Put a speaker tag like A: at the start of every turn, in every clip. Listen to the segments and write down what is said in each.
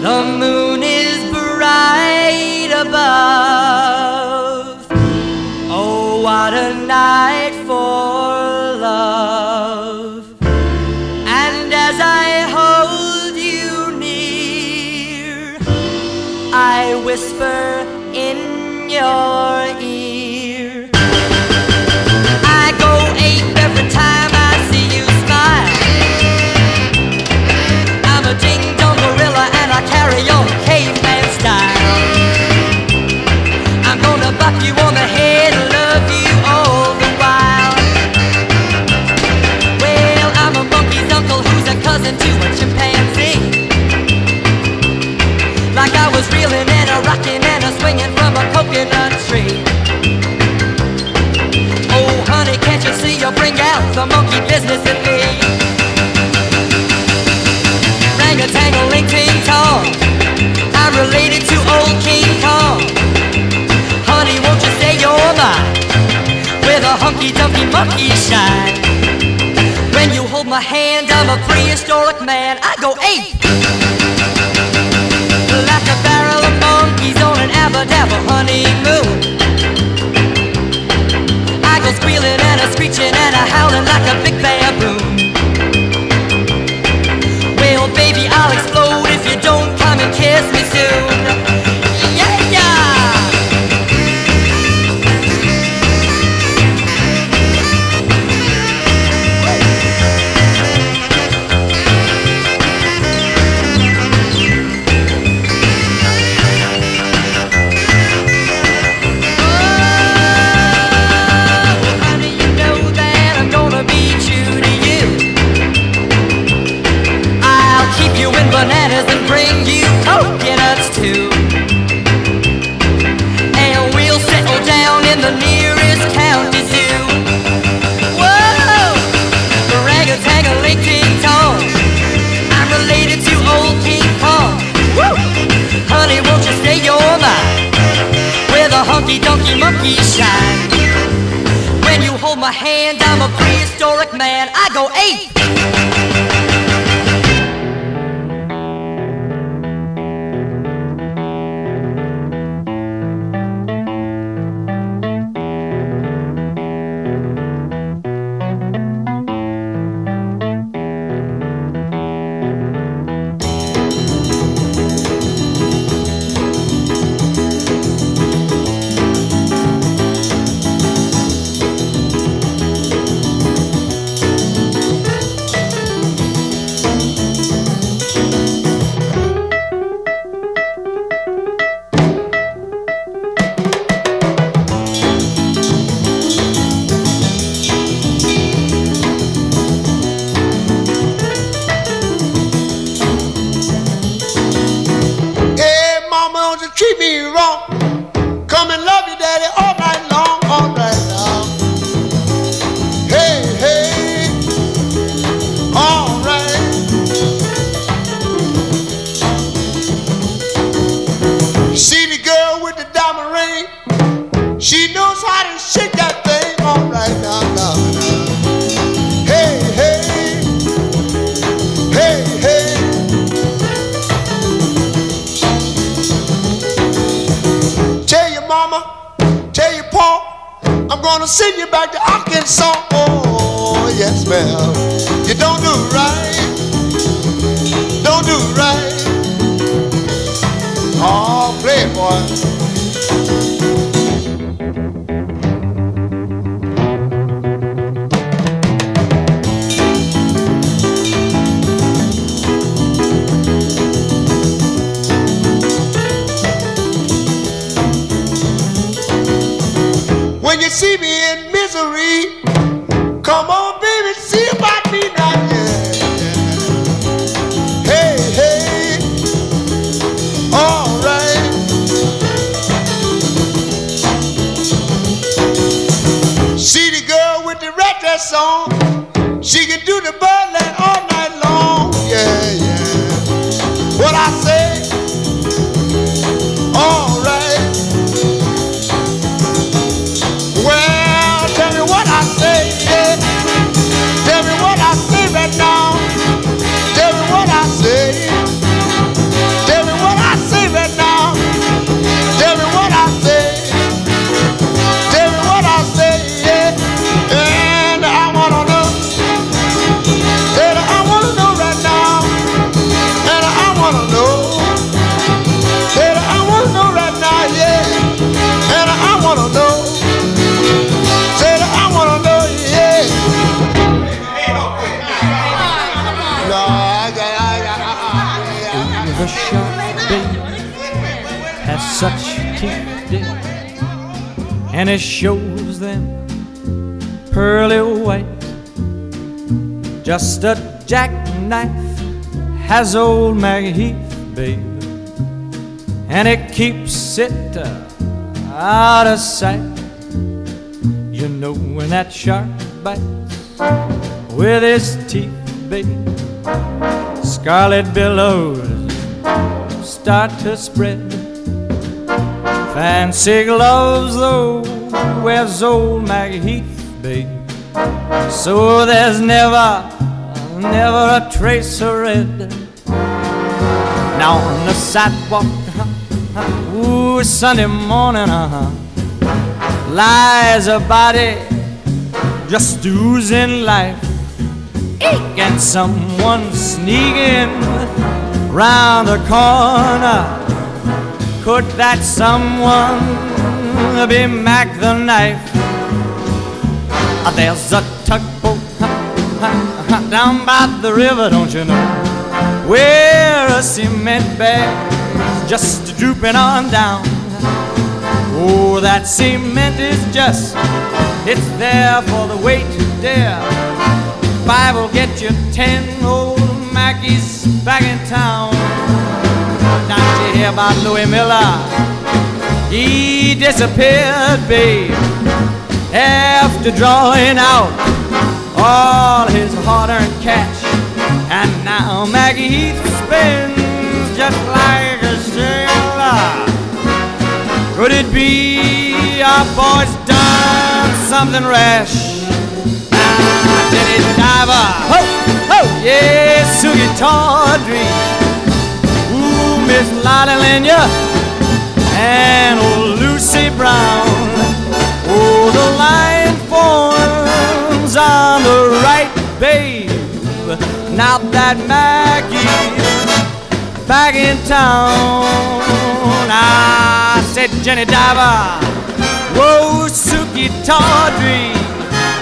A: The moon is the monkey business in me. Rang a tangle, ling ting tong. I'm related to old King Kong. Honey, won't you say you're mine? With a hunky dunky monkey shine. When you hold my hand, I'm a prehistoric man. I go ape. Like a barrel of monkeys on an abba dabba honeymoon. howling like a big and
B: it
C: shows them pearly white. Just a jackknife has old Macheath, baby, and it keeps it uh, out of sight. You know when that shark bites with his teeth, baby, scarlet billows start to spread. Fancy gloves, though, wears old Macheath, babe. So there's never, never a trace of red. Now on the sidewalk, uh-huh, ooh, Sunday morning, uh-huh, lies a body just oozing life. Eek, and someone sneaking round the corner. Could that someone be Mack the knife? Uh, There's a tugboat down by the river, don't you know? Where a cement bag's just drooping on down. Oh, that cement is just, it's there for the weight to dare. Five will get you ten old Mackies back in town. Don't you hear about Louis Miller? He disappeared, babe, after drawing out all his hard-earned cash. And now Macheath spins just like a sailor. Could it be our boy's done something rash? Ah, Jenny Diver, ho, ho, yeah, Sukey Tawdry, ooh, Miss Lotte Lenya, and old Lucy Brown. Oh, the line forms on the right, babe. Now that Mackie's back in town. I said, Jenny Diver, whoa, Sukey Tawdry,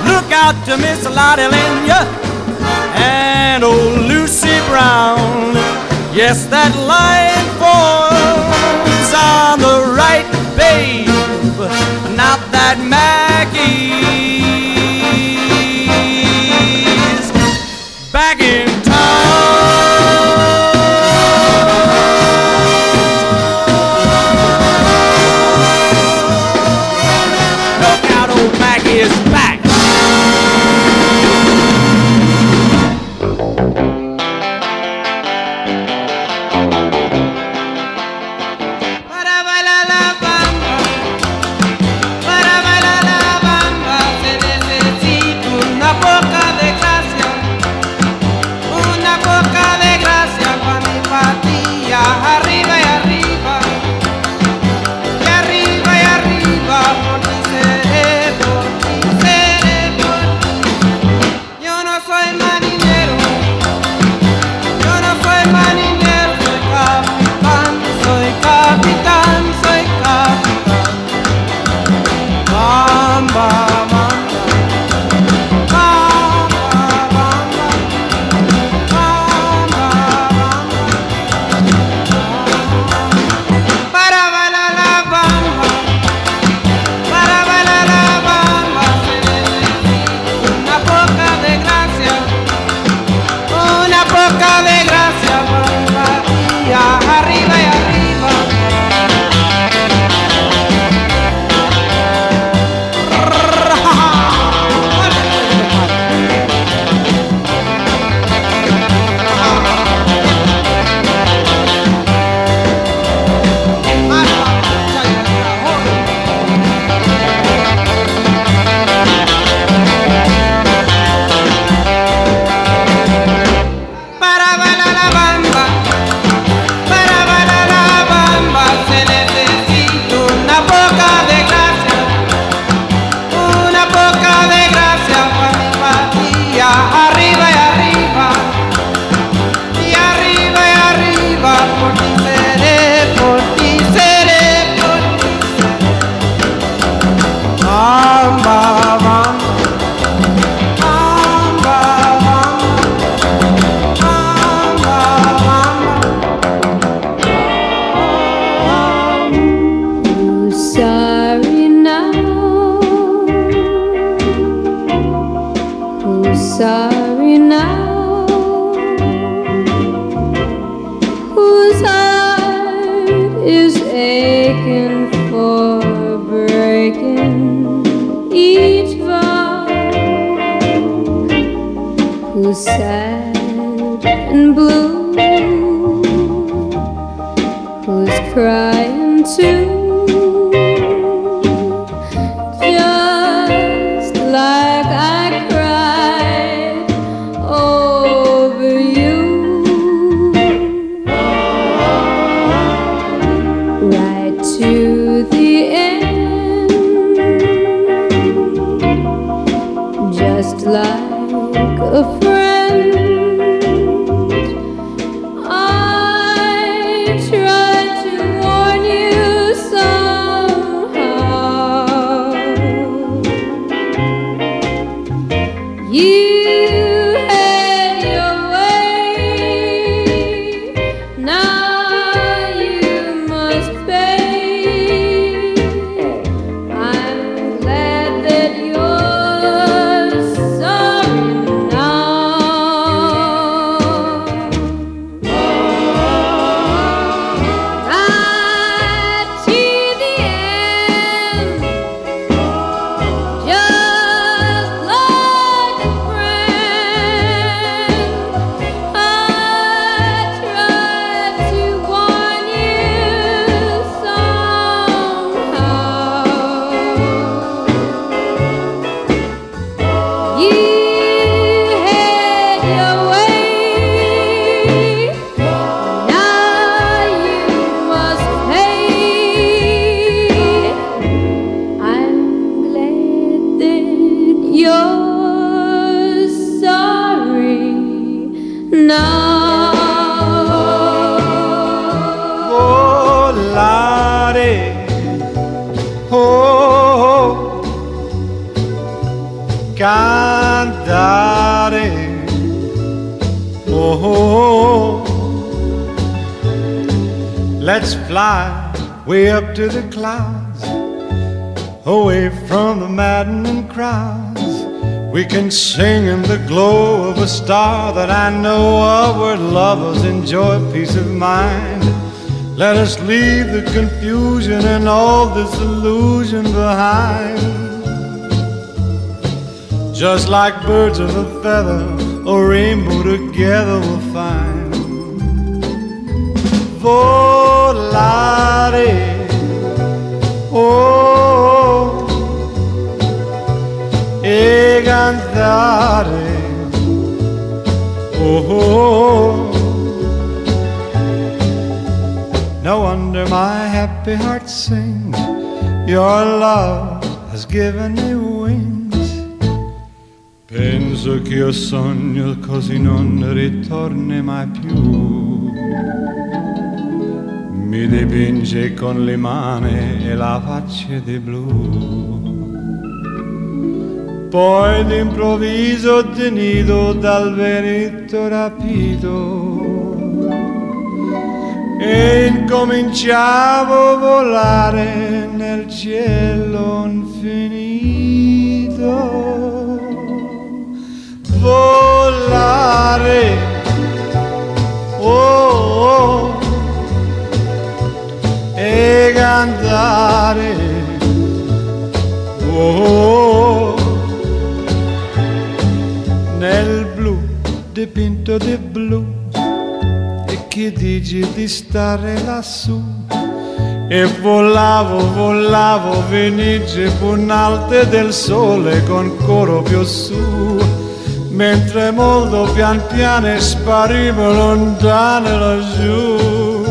C: look out to Miss Lotte Lenya and old Lucy Brown. Yes, that line forms on the right, babe. Not that
D: Mackie's volare. Oh,
B: oh, oh. cantare. Oh, oh, let's fly way up to the clouds, away from the maddening crowds. We can sing in the glow of a star that I know of where lovers enjoy peace of mind. Let us leave the confusion and all this illusion behind. Just like birds of a feather, a rainbow together we'll find. Volare, oh, e cantare, oh. No wonder my happy heart sings. Your love has given me wings. Penso che io sogno così non ritorni mai più. Mi dipinge con le mani e la faccia di blu. Poi d'improvviso tenido dal vento rapito e incominciavo a volare nel cielo infinito. Volare, oh, oh, e cantare, oh, nel blu dipinto di blu che dici di stare lassù. E volavo, volavo, venice punalte del sole con coro più su. Mentre molto pian piano sparivo lontano laggiù.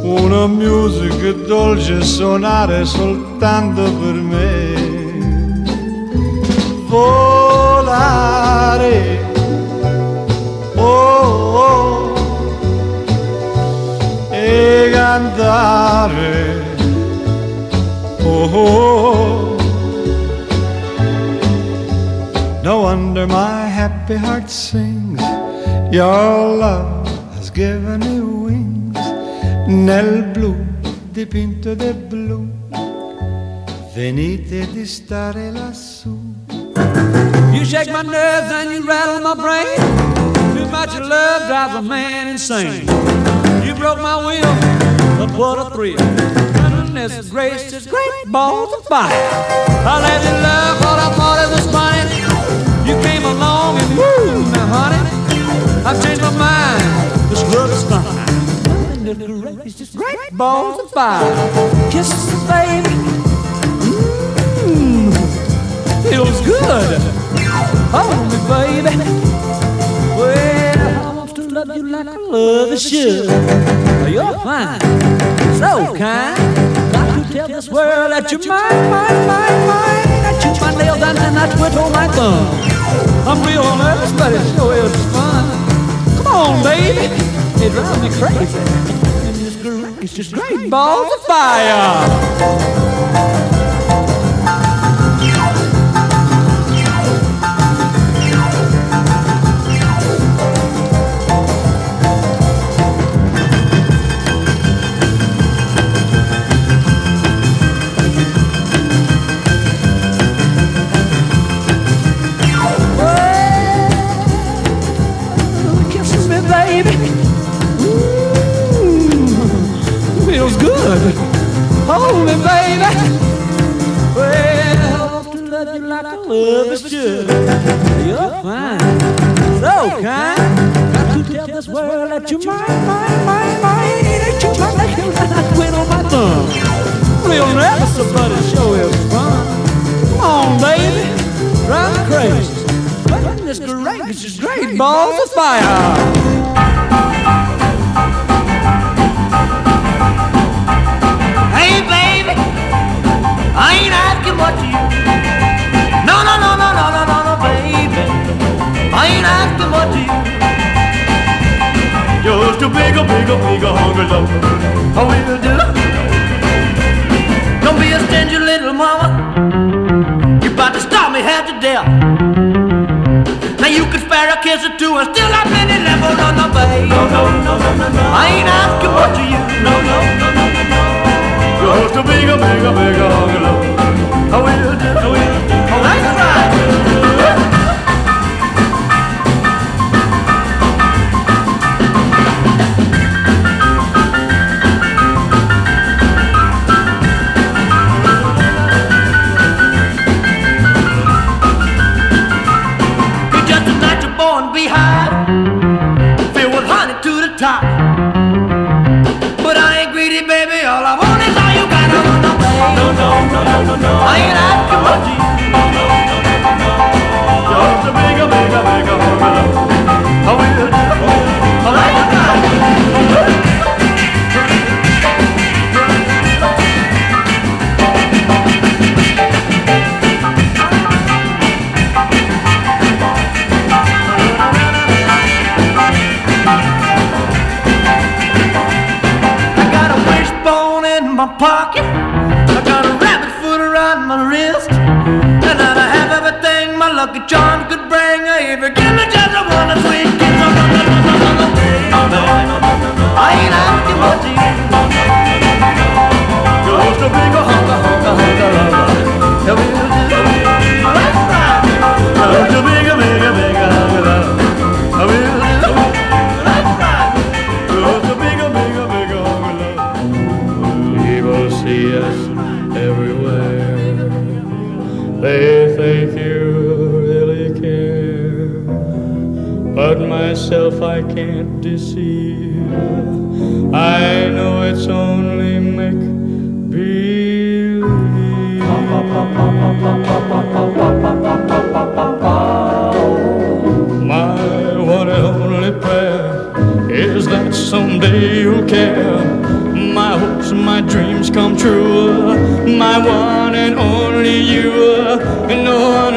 B: Una musica dolce suonare soltanto per me. Volare oh, oh, e oh, oh. No wonder my happy heart sings Your love has given me wings Nel blu dipinto di blu Venite di stare lassù
E: You shake my nerves and you rattle my brain. Too much love drives a man insane. You broke my will, but what a thrill. Goodness gracious, great balls of fire. I let you love what I thought it was funny. You came along and move now, honey. I've changed my mind. This love is fine. Just great balls of fire. Kisses, baby. Mmm, feels good. Hold me, baby. You like I love you should. You're fine, so kind. Got to tell this world that you're mine, mine, mine, mine. I chew my nails and then I twiddle my thumb. I'm real nervous, but it sure is fun. Come on, baby. It drives me crazy. And it's great, it's just great balls of fire. Gracious, balls of fire.
F: Hey, baby, I ain't asking what you. No, no, no, no, no, no, no, no, baby, I ain't asking what you. Just a bigger, bigger, bigger hungry love. I will do. Don't be a stingy little mama. You about to stop me half to death listen to us still I'm any on the bay. No, no, no, no, no, no. I ain't asking much of you. No, no, no, no, no, no. You're host a bigger, bigger, bigger.
G: You'll care. My hopes my dreams come true. My one and only you. And no one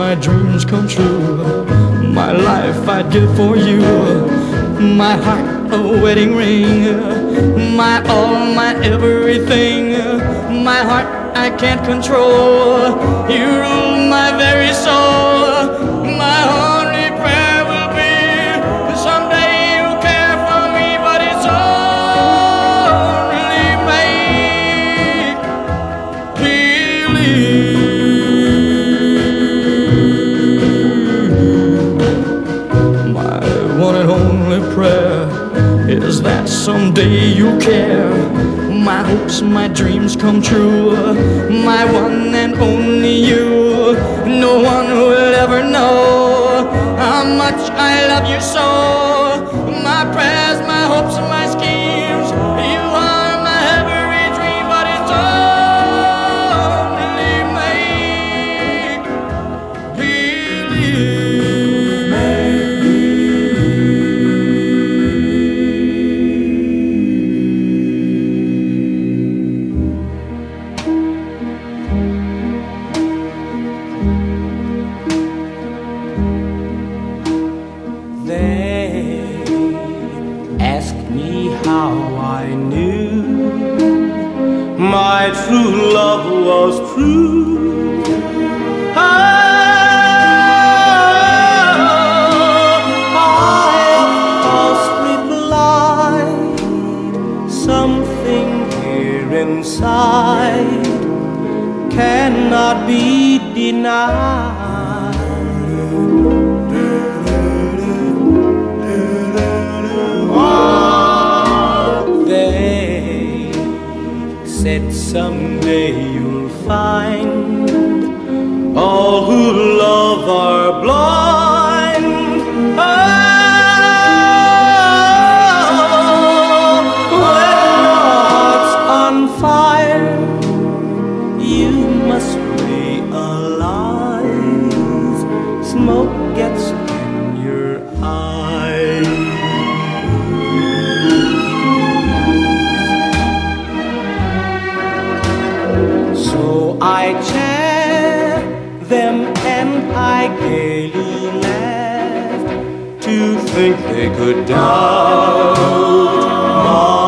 G: my dreams come true. My life I'd give for you. My heart a wedding ring. My all, my everything. My heart I can't control. You rule my very soul. someday you'll care.
H: My hopes, my dreams come true. My one and only you. No one will ever know how much I love you so.
I: them and I gaily laughed to think they could doubt my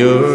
A: you.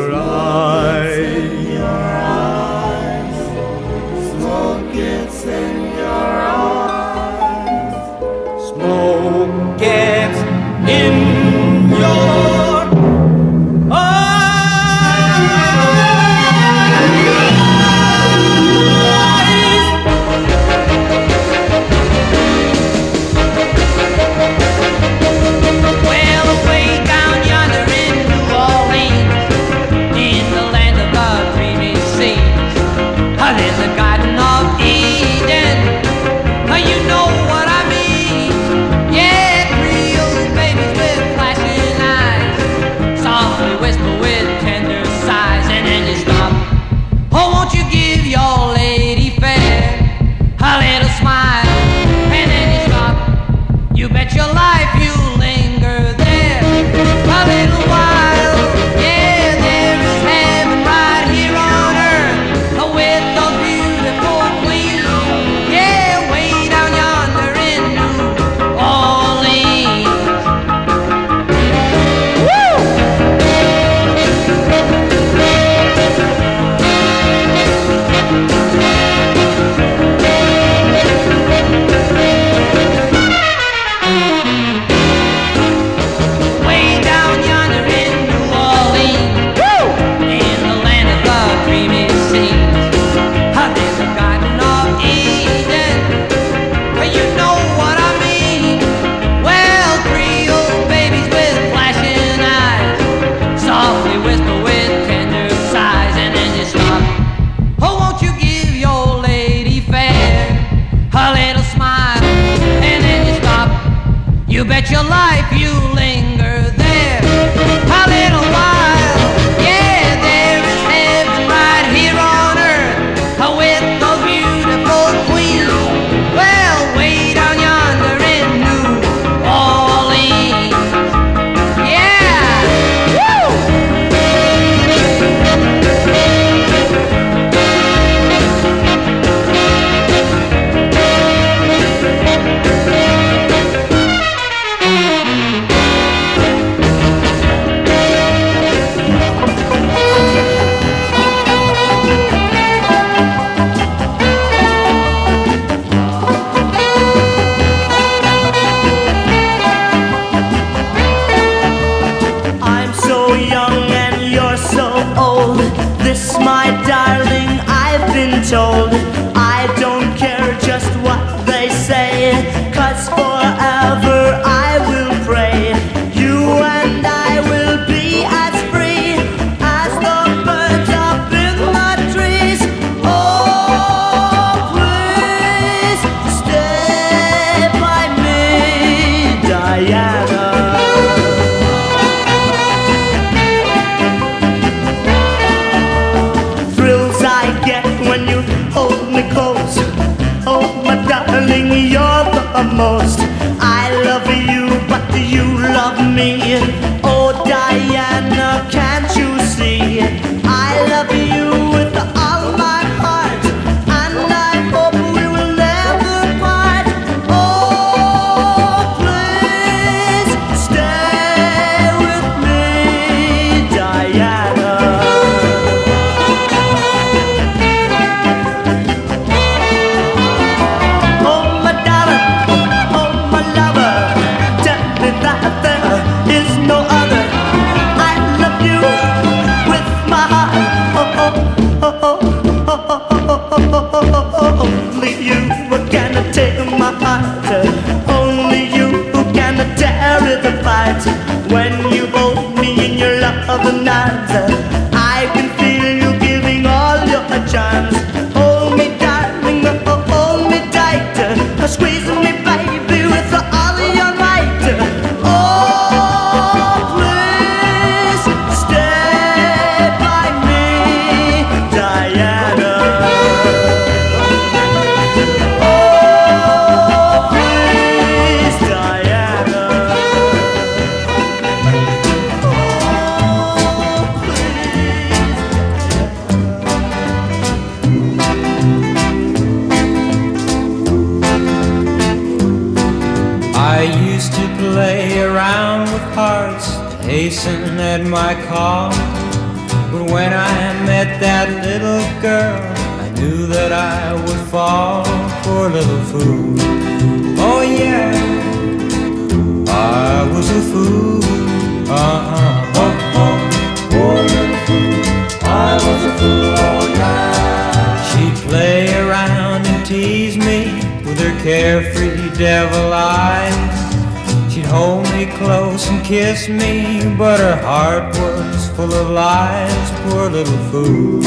A: a
J: fool.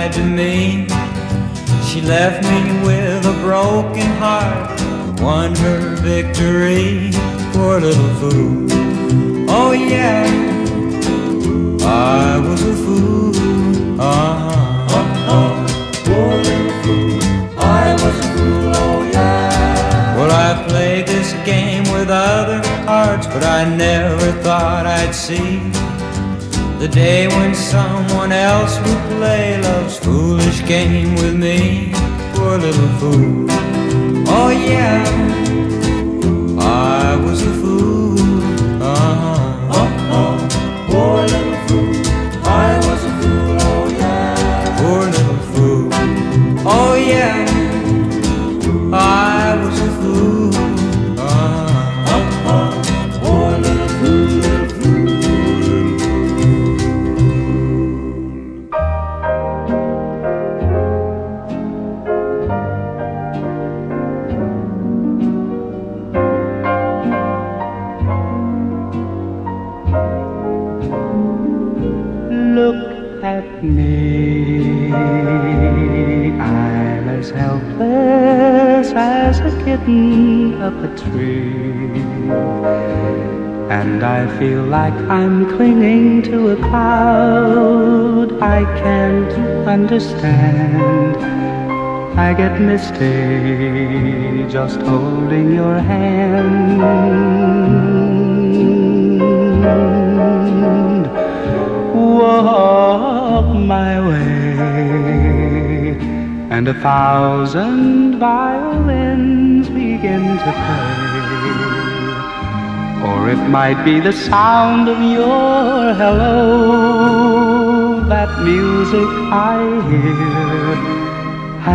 J: lied to me. She left me with a broken heart, won her victory. Poor little fool. Oh yeah, I was a fool. Uh-huh. uh-huh. Poor little fool. I was a fool. Oh yeah. Well, I played this game with other hearts, but I never thought I'd see the day when someone else would play love's foolish game with me, poor little fool. Oh yeah.
K: understand. I get misty just holding your hand. Walk my way, and a thousand violins begin to play. Or it might be the sound of your hello that music I hear,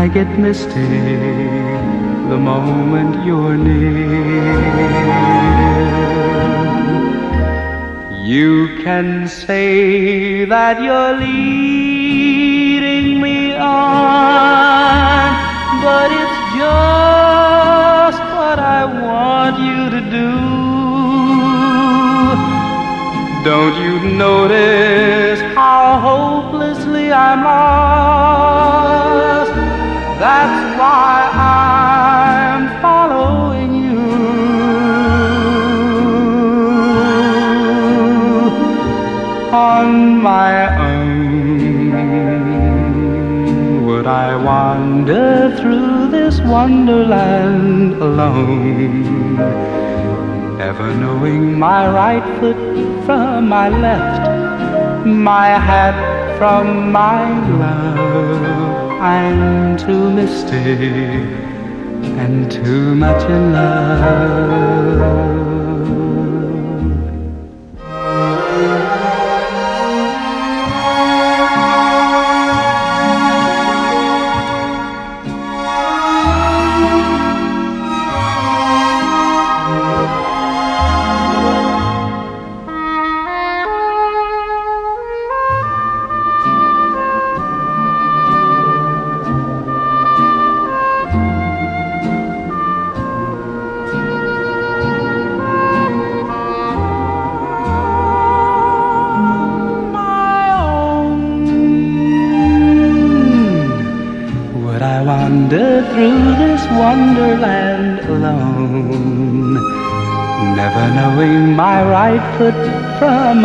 K: I get misty the moment you're near. You
D: can say that you're leading me on, but it's just what I want you to do. Don't you notice? hopelessly I'm lost. That's why I'm following you. On my own, would I wander through this wonderland alone? ever knowing my right foot from my left my hat from my love. I'm too misty and too much in love.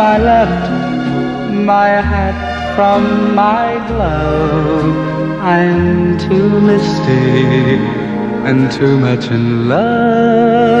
D: my left, my hat from my glove. I'm too misty and too much in love.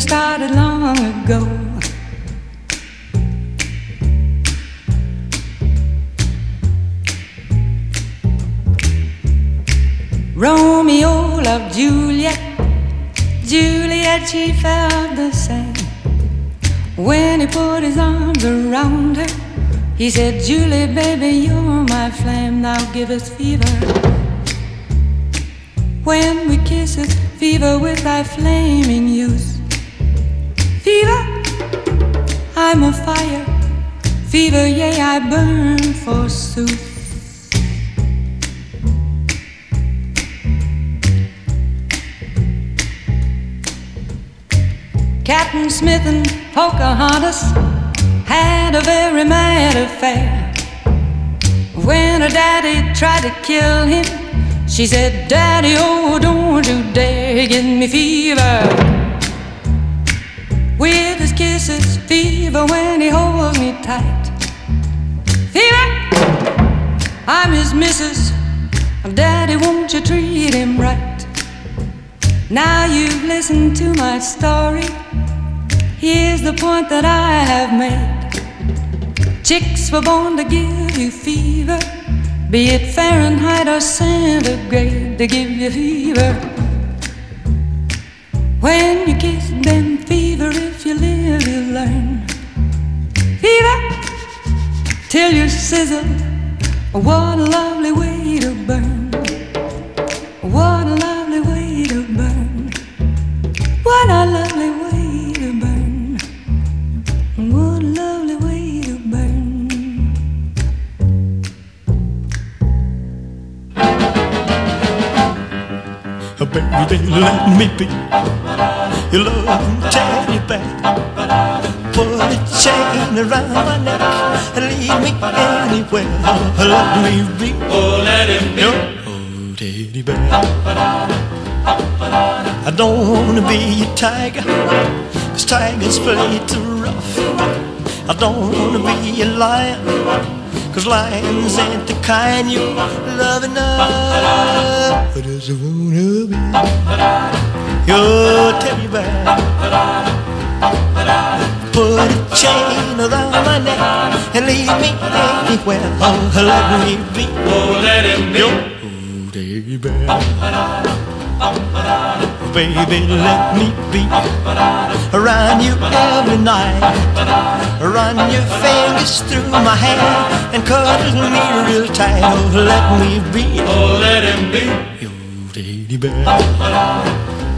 L: started long ago. Romeo loved Juliet, Juliet, she felt the same. When he put his arms around her, he said, Julie, baby, you're my flame, now give us fever. When we kiss it, fever with thy flaming youth. Fever, I'm a fire. Fever, yea, I burn forsooth. Captain Smith and Pocahontas had a very mad affair. When her daddy tried to kill him, she said, Daddy, oh, don't you dare give me fever. With his kisses, fever when he holds me tight. Fever, I'm his missus. Daddy, won't you treat him right? Now you've listened to my story. Here's the point that I have made. Chicks were born to give you fever, be it Fahrenheit or centigrade, to give you fever. When you kiss them, fever, if you live, you learn. Fever, till you sizzle. What a lovely way to burn. What a lovely way to burn. What a lovely way to burn. What a lovely way to burn.
I: Baby, let me be your loving teddy bear. Put a chain around my neck and lead me anywhere. Let me be. Oh, let him be. Your teddy bear. I don't wanna be a tiger, cause tigers play too rough. I don't wanna be a lion, cause lions ain't the kind you love enough. I just wanna be your teddy bear. Put a chain around my neck and leave me anywhere. Oh, let me be. Oh, let him be. Your teddy bear. Baby, let me be around you every night. Run your fingers through my hair and cuddle me real tight. Oh, let me be. Oh, let him be your teddy bear.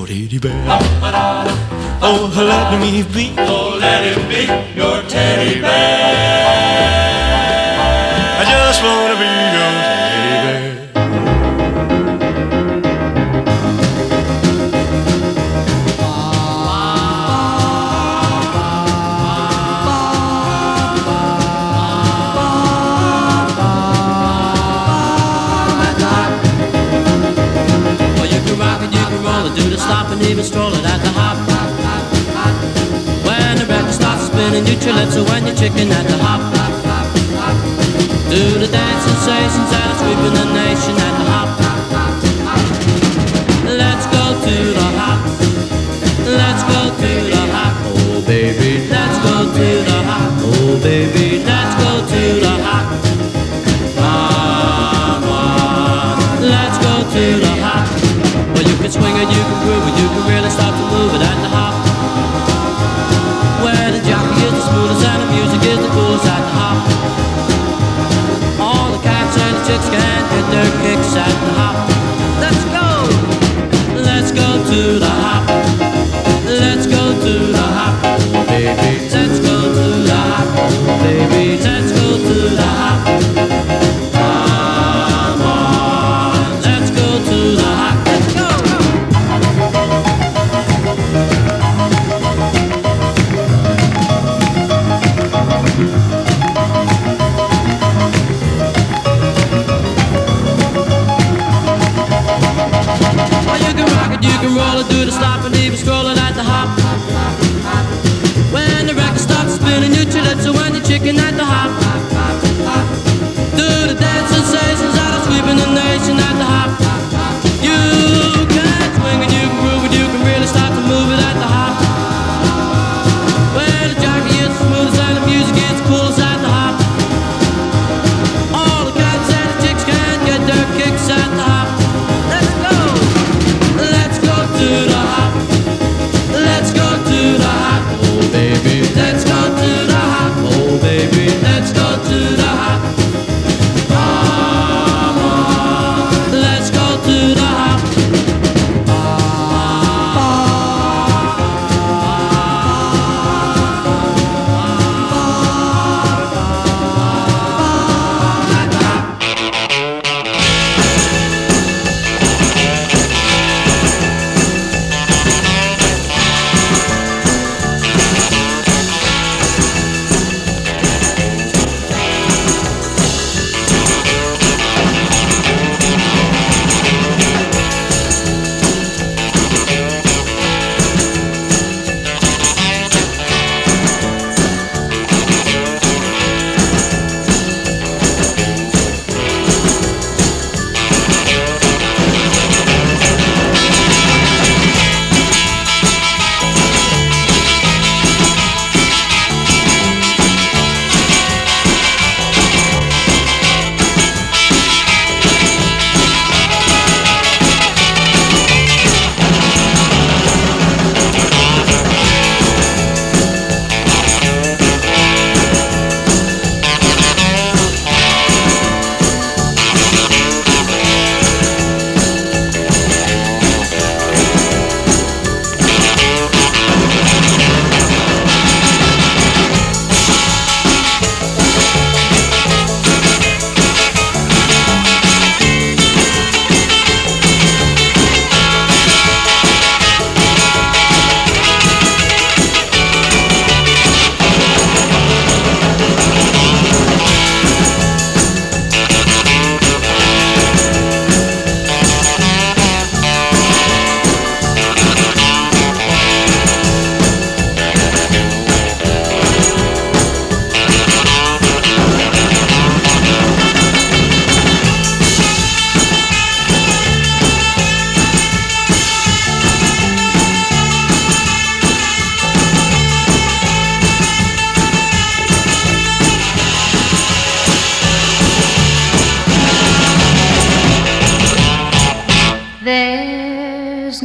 I: Oh, teddy bear. Oh, let me be. Oh, let it be your teddy bear.
G: And even strolling at the hop. When the record starts spinning, you calypso when you're chicken at the hop. Do the dance sensations that are sweeping the nation at the hop. Let's go to the hop. Let's go to the hop. Oh baby, let's go to the hop. Oh baby, let's go to the hop. On, let's go to the hop. Well, you can swing it, you can groove it, you can really start to move it at the hop. Where the jockey is the smoothest and the music is the coolest at the hop. All the cats and the chicks can get their kicks at the hop. Let's go, let's go to the hop. Let's go to the hop, baby. Let's go to the hop, baby.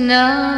D: There's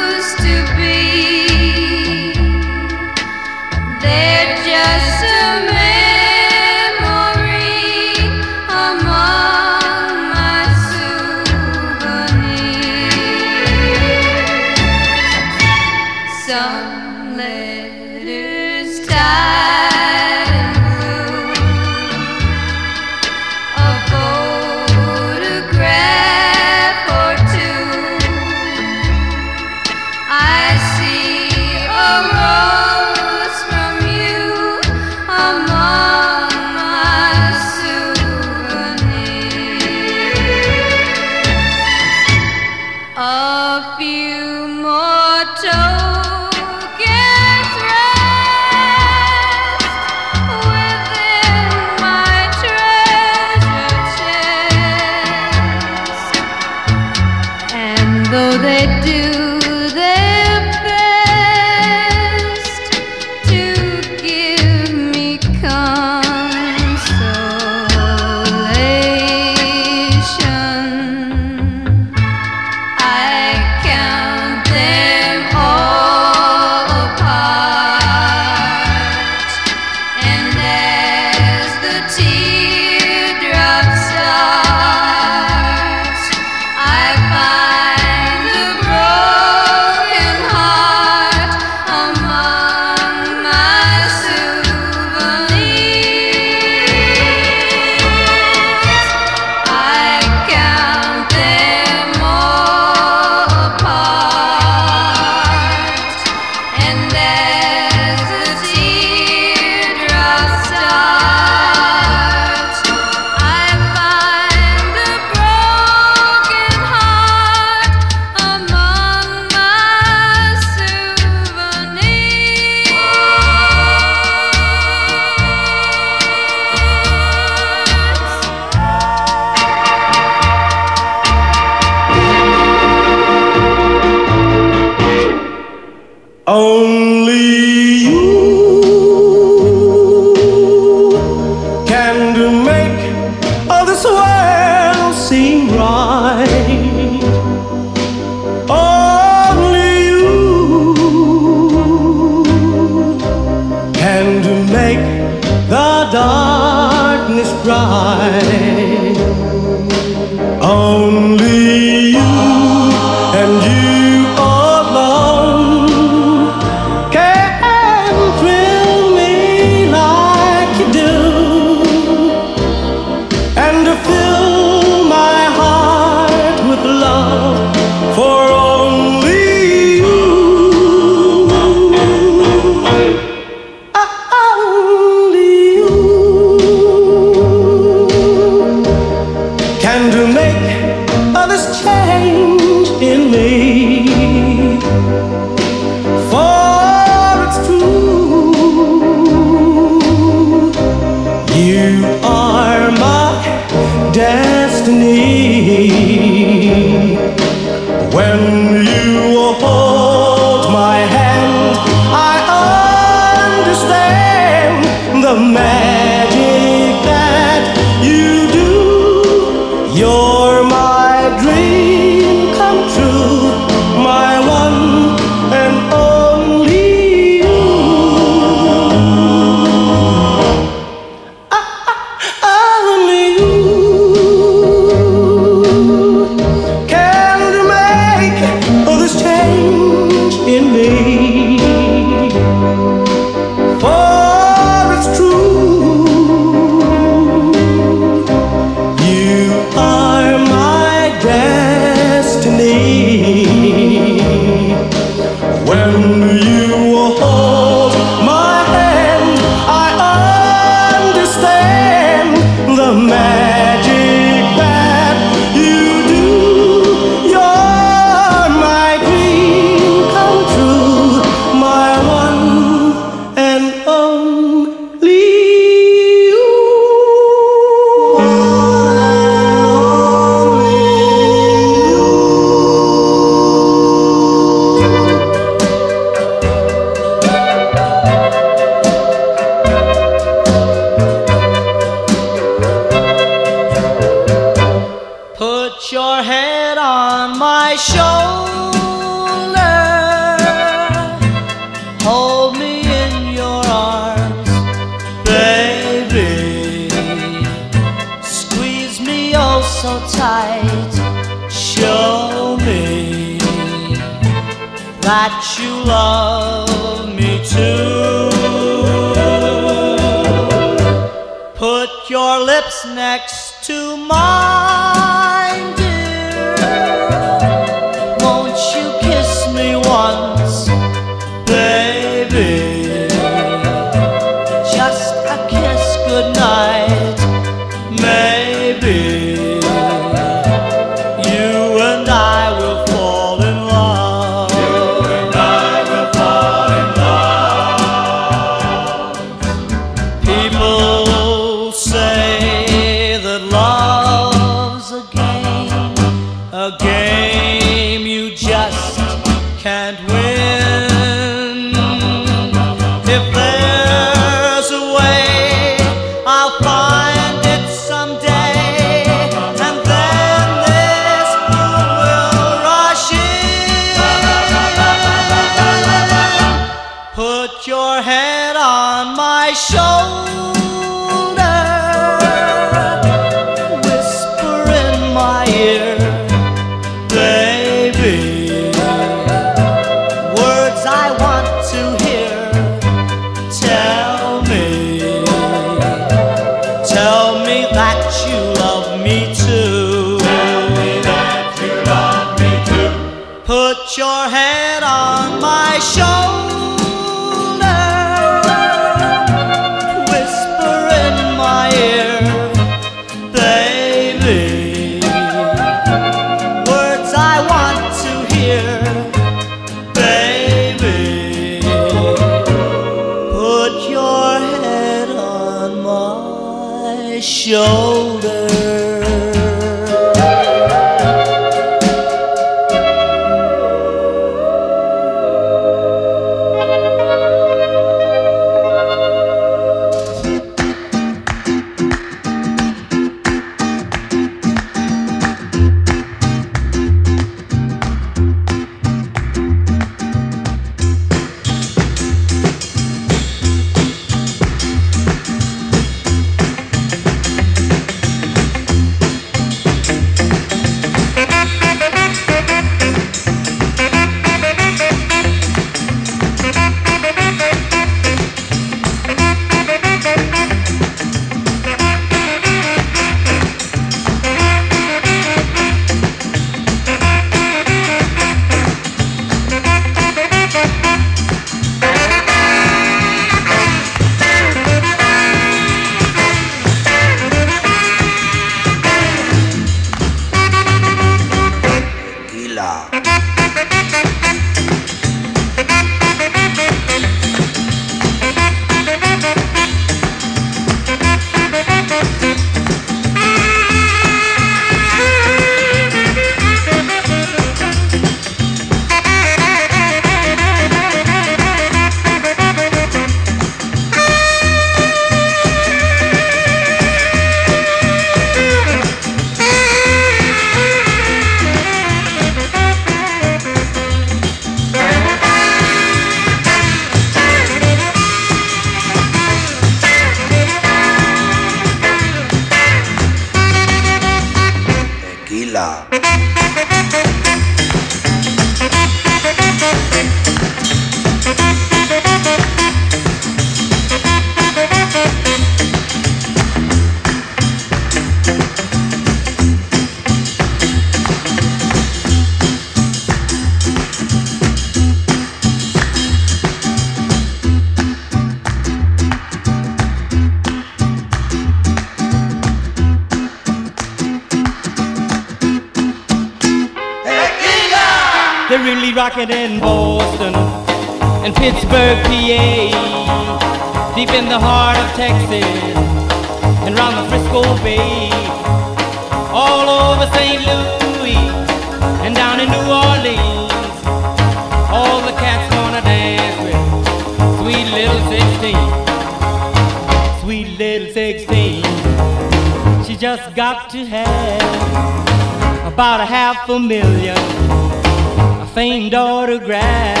D: a
M: million famed autographs.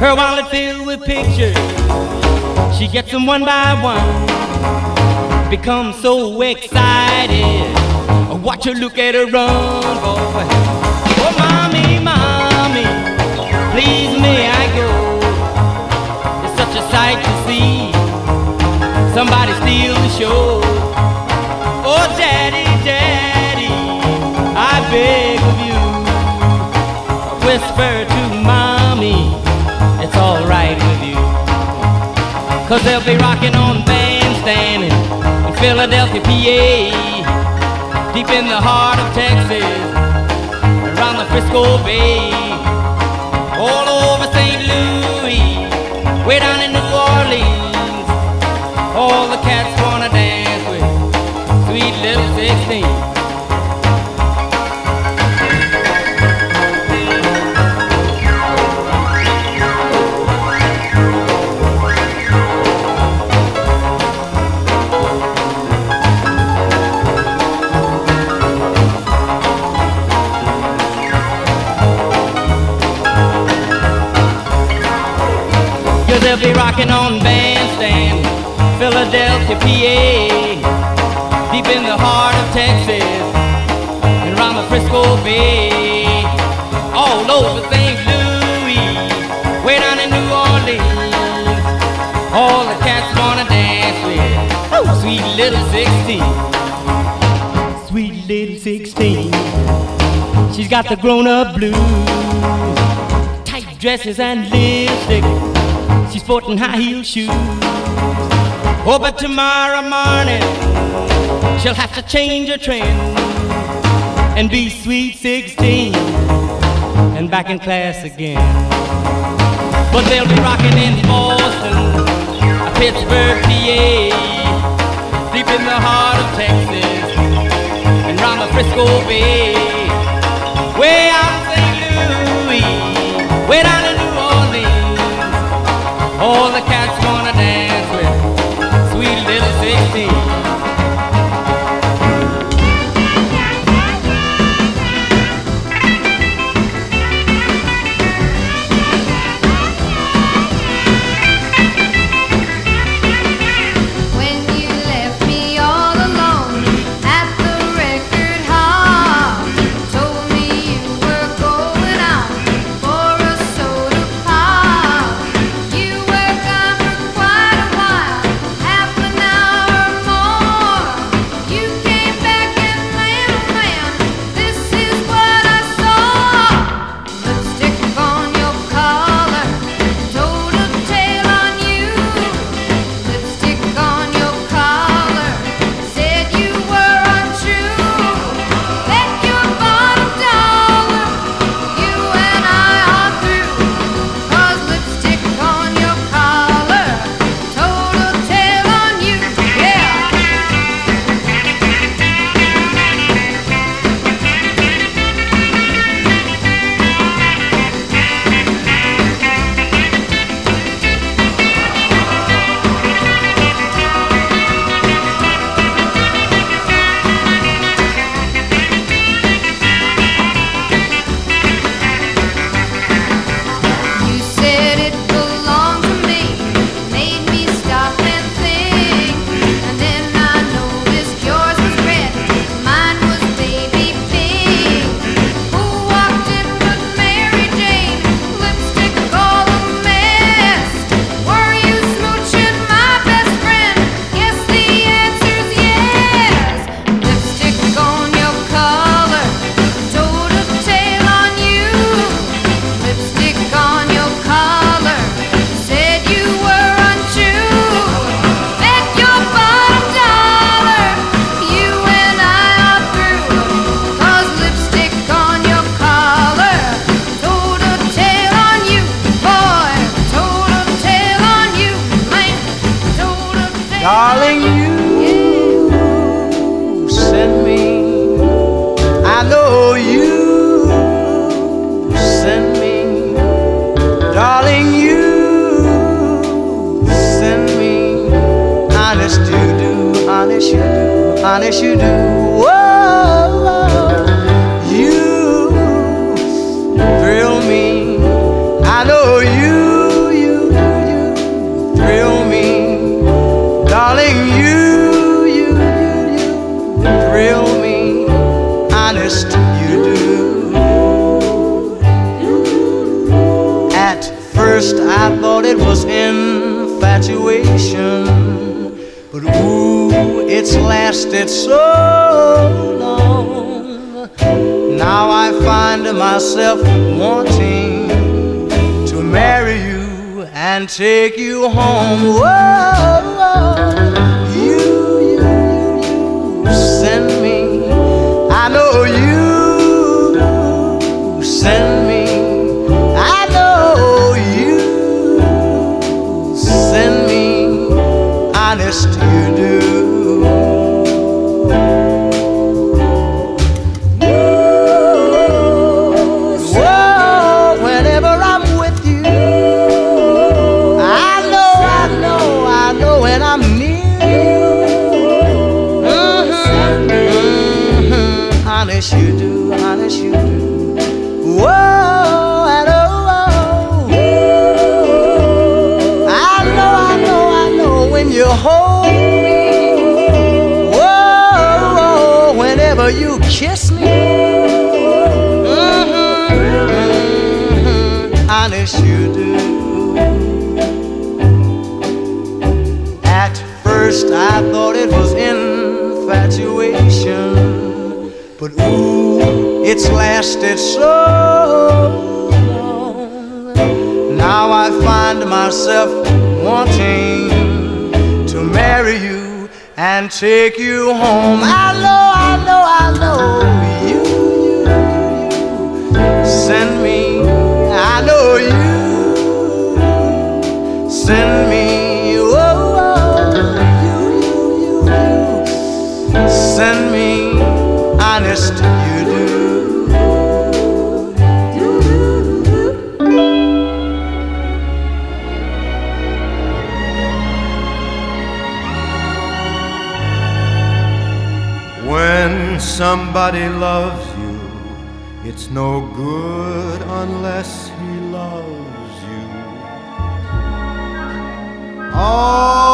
M: Her wallet filled with pictures. She gets them one by one. Becomes so excited. I watch her look at her run, boy. Oh, mommy, mommy, please may I go? It's such a sight to see. Somebody steal the show. Oh, daddy, daddy, I beg to mommy it's alright with you. Cause they'll be rocking on bandstand in, in Philadelphia, PA, deep in the heart of Texas, around the Frisco Bay, all over St. Louis, way down in New Orleans. All the cats wanna dance with sweet little 16. 16. Sweet little 16. She's got the grown up blues. Tight dresses and lipstick. She's sporting high heel shoes. Oh, but tomorrow morning she'll have to change her trend and be sweet 16 and back in class again. But they'll be rocking in Boston, Pittsburgh, PA in the heart of Texas and round the Frisco Bay. Way out in St. Louis, way down in New Orleans, all the cats
N: want. infatuation. But ooh, it's lasted so long. Now I find myself wanting to marry you and take you home. Whoa, you, you, you send me. I know you send me. It's lasted so long. Now I find myself wanting to marry you and take you home. I know, I know, I know you, send me. I know you send me.
O: Somebody loves you, it's no good unless he loves you. All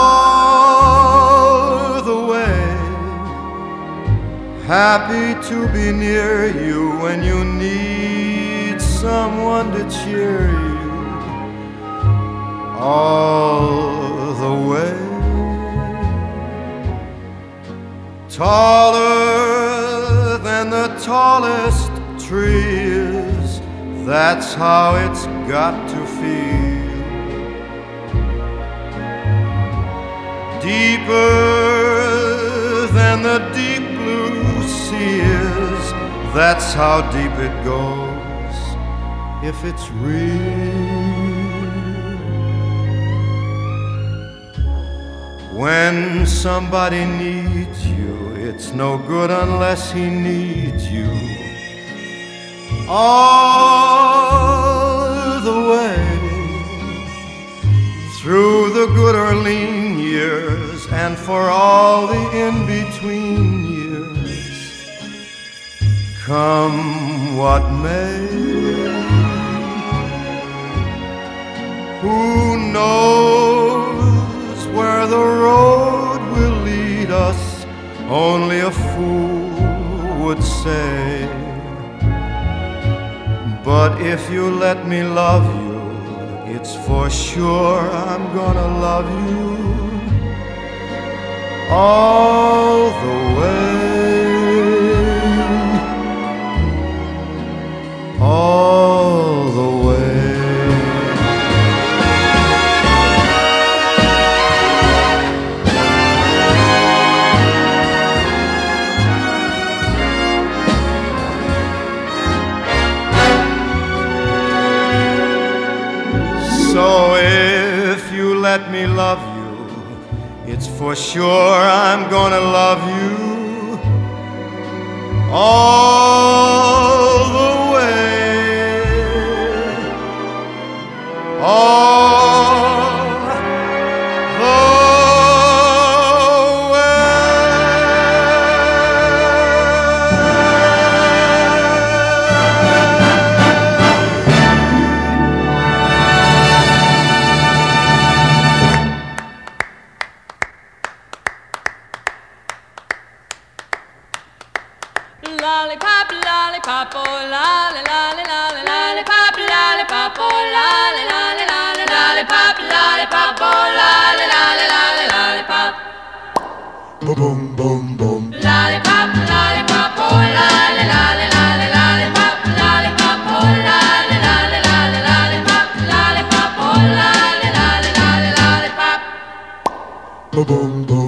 O: the way, happy to be near you when you need someone to cheer you. All the way. Taller than the tallest tree is, that's how it's got to feel. Deeper than the deep blue sea is, that's how deep it goes if it's real. When somebody needs you, it's no good unless he needs you. All the way through the good or lean years and for all the in between years. Come what may. Who knows where the road will lead us? Only a fool would say. But if you let me love you, it's for sure I'm gonna love you all the way. All So if you let me love you, it's for sure I'm gonna love you all the way. All
L: lollipop, lollipop, oh la la la la la lollipop, lollipop, oh la la
B: la la la
L: lollipop, lollipop, oh la la la la la lollipop.
B: Boom boom boom
L: boom. Lollipop, lollipop, oh la la la la la lollipop, lollipop, oh la la la la la lollipop, lollipop, oh la la la la
P: la lollipop.
A: Boom boom boom.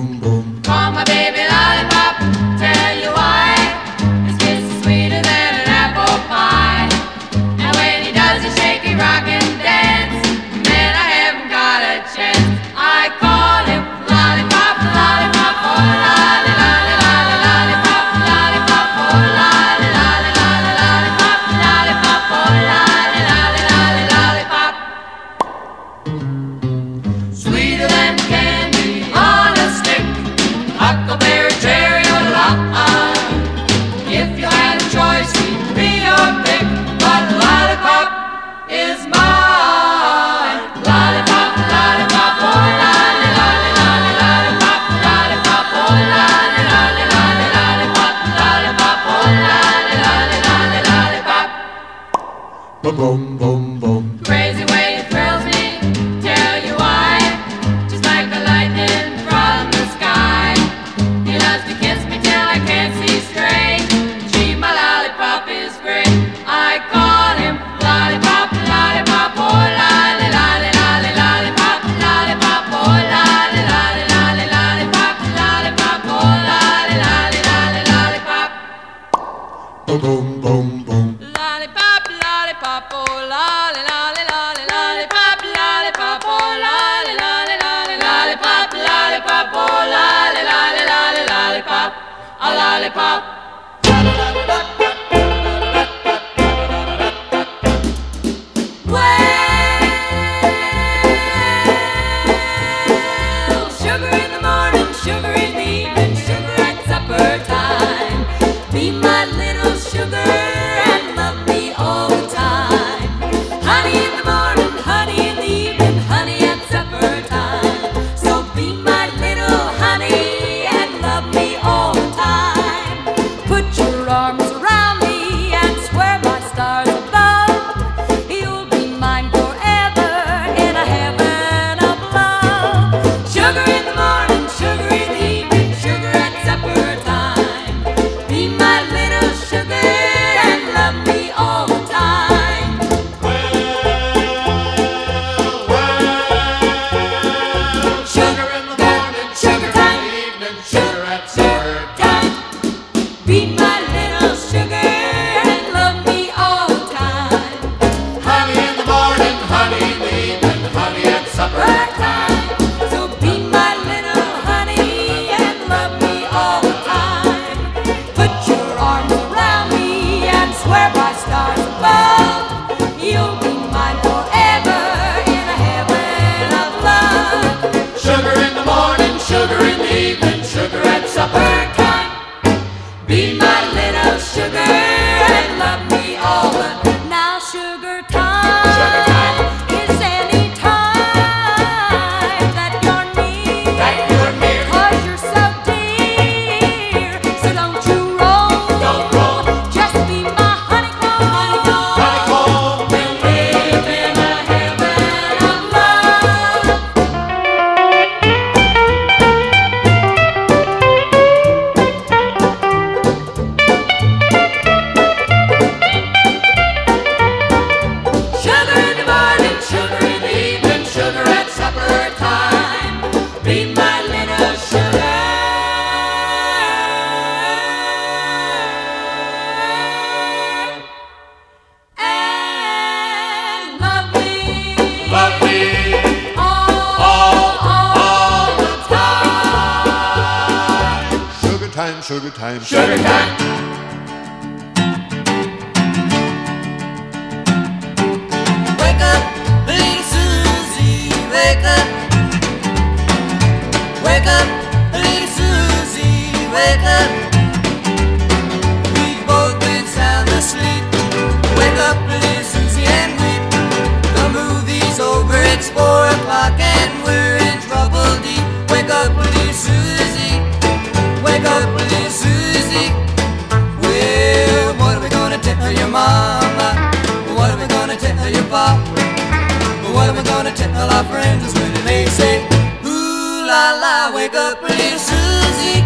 A: Our friends when they say, Ooh la la, wake up, little Susie,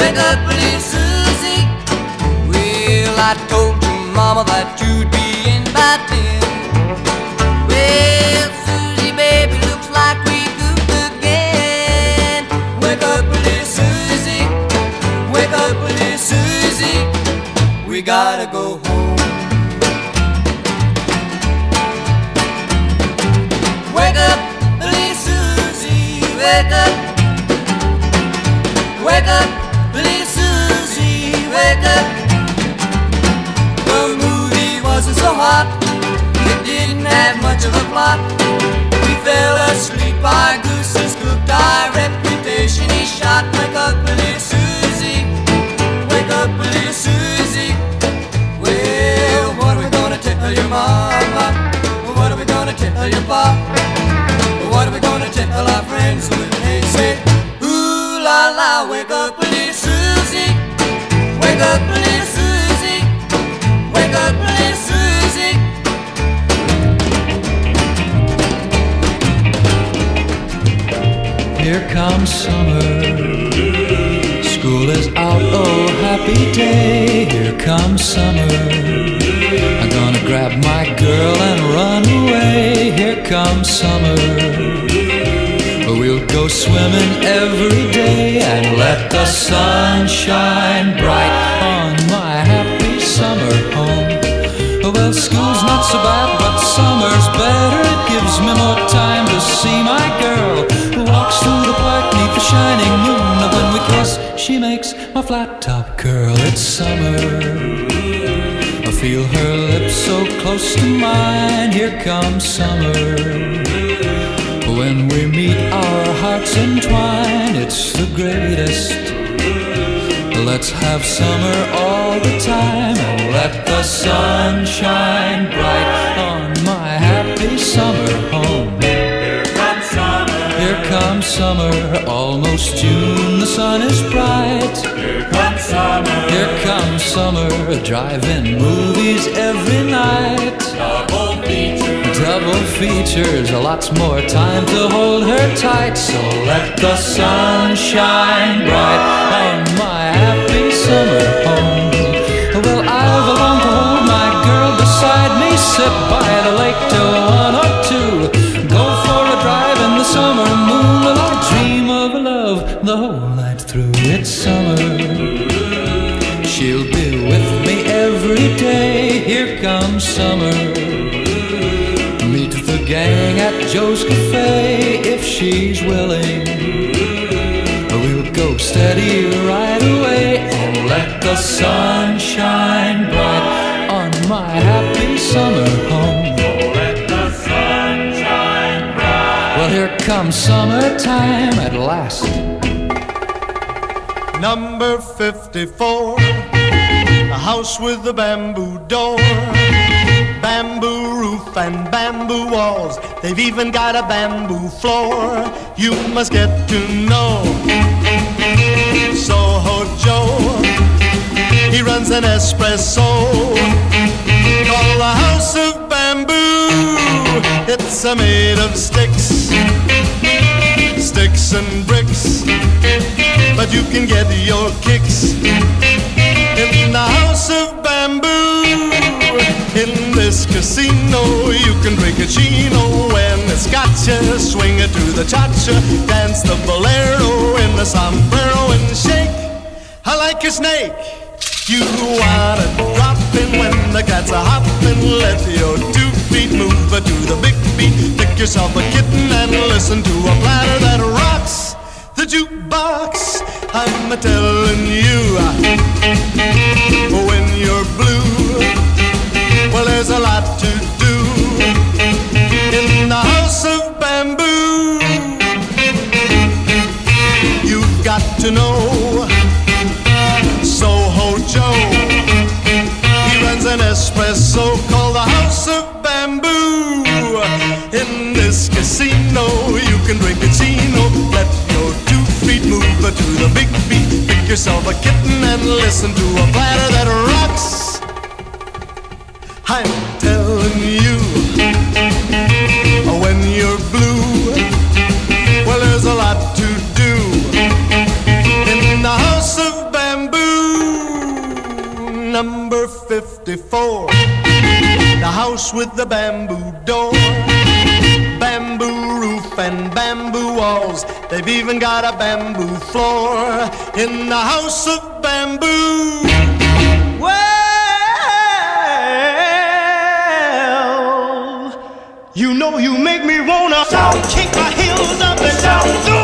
A: wake up, little Susie. Well, I told your mama that you'd be in by ten. Well, Susie, baby, looks like we goofed again. Wake up, little Susie, wake up, little Susie. We gotta go wake up. Wake up, little Susie, wake up. The movie wasn't so hot, it didn't have much of a plot. We fell asleep, our goose is cooked, our reputation is shot. Wake up, little Susie, wake up, little Susie. Well, what are we gonna tell your mama? What are we gonna tell your pop? What are we gonna tell our friends la la, wake up, little Susie, wake up, little Susie, wake up, little Susie.
J: Here comes summer. School is out, oh happy day. Here comes summer. I'm gonna grab my girl and run away. Here comes summer. Swimming every day and let the sun shine bright on my happy summer home. Well, school's not so bad, but summer's better. It gives me more time to see my girl who walks through the park neath the shining moon. And When we kiss, she makes my flat top curl, it's summer. I feel her lips so close to mine, here comes summer. When we meet, our hearts entwine, it's the greatest. Let's have summer all the time and let the sun shine bright on my happy summer home. Here comes summer. Here comes summer, almost June, the sun is bright. Here comes summer. Here comes summer, drive-in movies every night. Double features. Lots more time to hold her tight. So let the sun shine bright she's willing. We'll go steady right away and let the sun shine bright on my happy summer home. Let the sun shine bright. Well, here comes summertime at last.
O: Number 54, a house with a bamboo door, bamboo roof and bamboo walls. They've even got a bamboo floor. You must get to know Soho Joe. He runs an espresso called the House of Bamboo. It's a made of sticks, sticks and bricks but you can get your kicks in the house of. In this casino, you can drink a chino when it's got you. Swing it to the cha-cha, dance the bolero in the sombrero and shake. I like your snake. You wanna drop in when the cats are hopping. Let your two feet move to the big beat. Pick yourself a kitten and listen to a platter that rocks the jukebox. I'm a telling you, uh, when you're blue, well, there's a lot to do in the house of bamboo. You've got to know Soho Joe. He runs an espresso called the House of Bamboo. In this casino, you can drink a chino. Let your two feet move to the big beat. Pick yourself a kitten and listen to a platter that rocks. I'm telling you, when you're blue, well, there's a lot to do in the house of bamboo. Number 54, the house with the bamboo door, bamboo roof and bamboo walls. They've even got a bamboo floor in the house of bamboo.
Q: Well, you know you make me wanna shout, kick my heels up and down.